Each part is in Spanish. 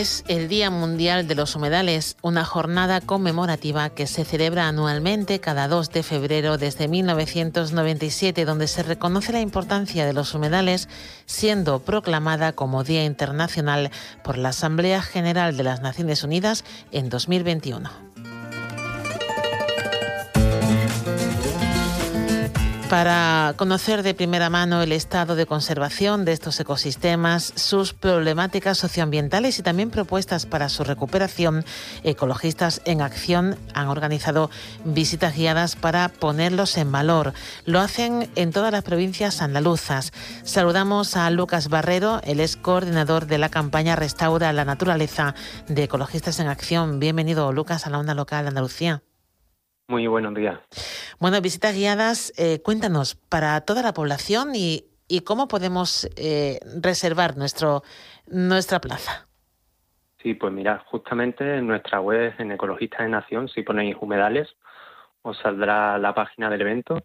Es el Día Mundial de los Humedales, una jornada conmemorativa que se celebra anualmente cada 2 de febrero desde 1997, donde se reconoce la importancia de los humedales, siendo proclamada como Día Internacional por la Asamblea General de las Naciones Unidas en 2021. Para conocer de primera mano el estado de conservación de estos ecosistemas, sus problemáticas socioambientales y también propuestas para su recuperación, ecologistas en acción han organizado visitas guiadas para ponerlos en valor. Lo hacen en todas las provincias andaluzas. Saludamos a Lucas Barrero, el es coordinador de la campaña Restaura la Naturaleza de Ecologistas en Acción. Bienvenido, Lucas, a la onda local Andalucía. Muy buenos días. Bueno, visitas guiadas, eh, cuéntanos, para toda la población y, cómo podemos eh, reservar nuestro, nuestra plaza. Sí, pues mira, justamente en nuestra web, en Ecologistas de Nación, si ponéis humedales, os saldrá la página del evento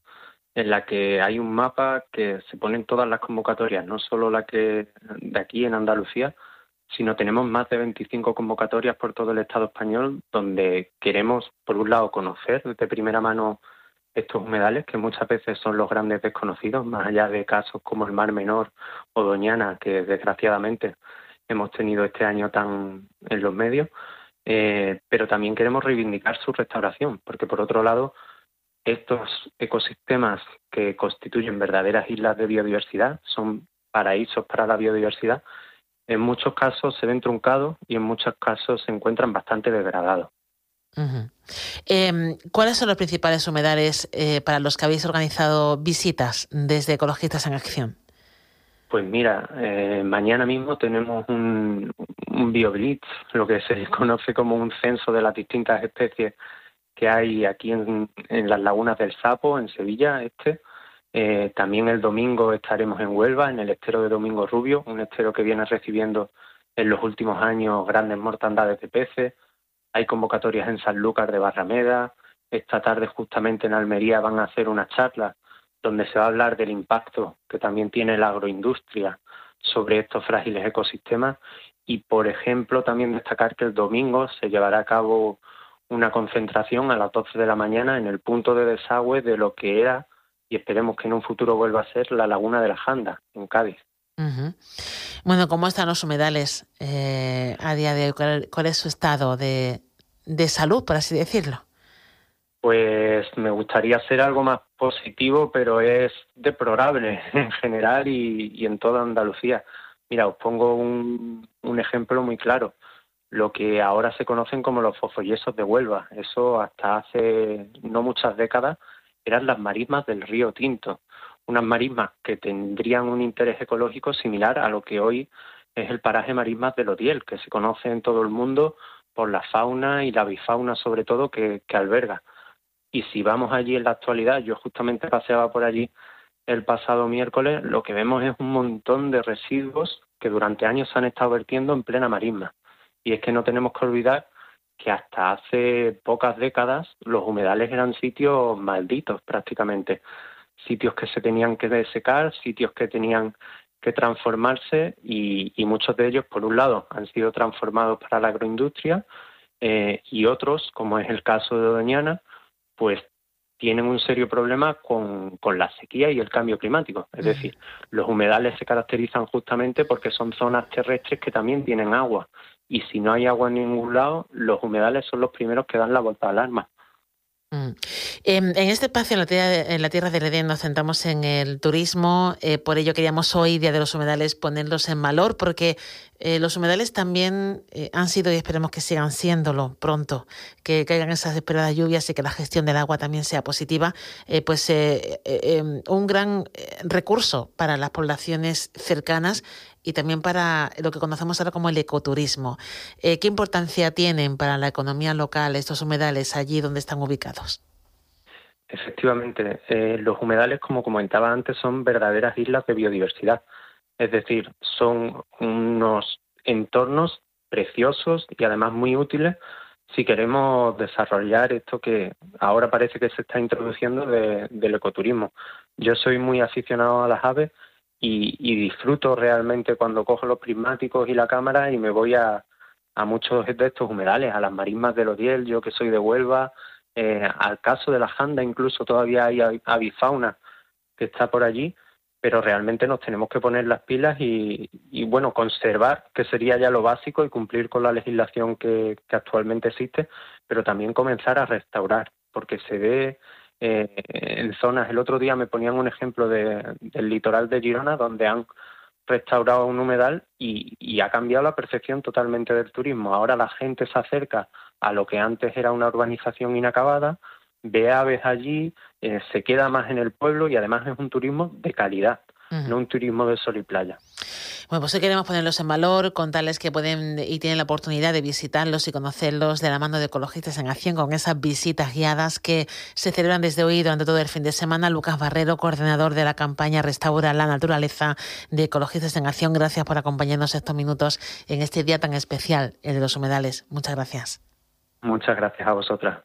en la que hay un mapa que se ponen todas las convocatorias, no solo la que de aquí en Andalucía, sino tenemos más de 25 convocatorias por todo el Estado español donde queremos, por un lado, conocer de primera mano estos humedales, que muchas veces son los grandes desconocidos, más allá de casos como el Mar Menor o Doñana, que desgraciadamente hemos tenido este año tan en los medios, eh, pero también queremos reivindicar su restauración, porque por otro lado, estos ecosistemas que constituyen verdaderas islas de biodiversidad son paraísos para la biodiversidad en muchos casos se ven truncados y en muchos casos se encuentran bastante degradados. Em, ¿Cuáles son los principales humedales eh, para los que habéis organizado visitas desde Ecologistas en Acción? Pues mira, eh, mañana mismo tenemos un, un BioBlitz, lo que se conoce como un censo de las distintas especies que hay aquí en, en las lagunas del Sapo, en Sevilla, este, eh, también el domingo estaremos en Huelva, en el estero de Domingo Rubio, un estero que viene recibiendo en los últimos años grandes mortandades de peces. Hay convocatorias en Sanlúcar de Barrameda. Esta tarde justamente en Almería van a hacer una charla donde se va a hablar del impacto que también tiene la agroindustria sobre estos frágiles ecosistemas y, por ejemplo, también destacar que el domingo se llevará a cabo una concentración a las 12 de la mañana en el punto de desagüe de lo que era y esperemos que en un futuro vuelva a ser la laguna de la Janda, en Cádiz. Bueno, ¿cómo están los humedales eh, a día de hoy? ¿Cuál, es su estado de, salud, por así decirlo? Pues me gustaría ser algo más positivo, pero es deplorable en general y, en toda Andalucía. Mira, os pongo un, un, ejemplo muy claro. Lo que ahora se conocen como los fosfoyesos de Huelva. Eso hasta hace no muchas décadas eran las marismas del río Tinto, unas marismas que tendrían un interés ecológico similar a lo que hoy es el paraje marismas del Odiel, que se conoce en todo el mundo por la fauna y la bifauna sobre todo que, alberga. Y si vamos allí en la actualidad, yo justamente paseaba por allí el pasado miércoles, lo que vemos es un montón de residuos que durante años se han estado vertiendo en plena marisma. Y es que no tenemos que olvidar que hasta hace pocas décadas los humedales eran sitios malditos prácticamente, sitios que se tenían que desecar, sitios que tenían que transformarse y, muchos de ellos, por un lado, han sido transformados para la agroindustria eh, y otros, como es el caso de Doñana, pues tienen un serio problema con, con, la sequía y el cambio climático. Es decir, los humedales se caracterizan justamente porque son zonas terrestres que también tienen agua y si no hay agua en ningún lado, los humedales son los primeros que dan la vuelta al arma. Mm. En, este espacio, en la, tierra, en la Tierra del Edén, nos centramos en el turismo. Eh, por ello queríamos hoy, Día de los Humedales, ponerlos en valor, porque eh, los humedales también eh, han sido y esperemos que sigan siéndolo pronto, que caigan esas esperadas lluvias y que la gestión del agua también sea positiva, pues em, un gran recurso para las poblaciones cercanas y también para lo que conocemos ahora como el ecoturismo. ¿Qué importancia tienen para la economía local estos humedales allí donde están ubicados? Efectivamente, los humedales, como comentaba antes, son verdaderas islas de biodiversidad es decir, son unos entornos preciosos y además muy útiles si queremos desarrollar esto que ahora parece que se está introduciendo del ecoturismo. Yo soy muy aficionado a las aves y, disfruto realmente cuando cojo los prismáticos y la cámara y me voy a, muchos de estos humedales, a las marismas del Odiel, yo que soy de Huelva, eh, al caso de la Janda incluso todavía hay avifauna que está por allí pero realmente nos tenemos que poner las pilas y, bueno, conservar, que sería ya lo básico, y cumplir con la legislación que, actualmente existe, pero también comenzar a restaurar, porque se ve eh, en zonas, el otro día me ponían un ejemplo del litoral de Girona, donde han restaurado un humedal y, y, ha cambiado la percepción totalmente del turismo. Ahora la gente se acerca a lo que antes era una urbanización inacabada, ve aves allí, eh, se queda más en el pueblo y además es un turismo de calidad. no un turismo de sol y playa. Bueno, pues hoy queremos ponerlos en valor, contarles que pueden y tienen la oportunidad de visitarlos y conocerlos de la mano de Ecologistas en Acción con esas visitas guiadas que se celebran desde hoy durante todo el fin de semana. Lucas Barrero, coordinador de la campaña Restaura la Naturaleza de Ecologistas en Acción, gracias por acompañarnos estos minutos en este día tan especial, el de los humedales. Muchas gracias. Muchas gracias a vosotras.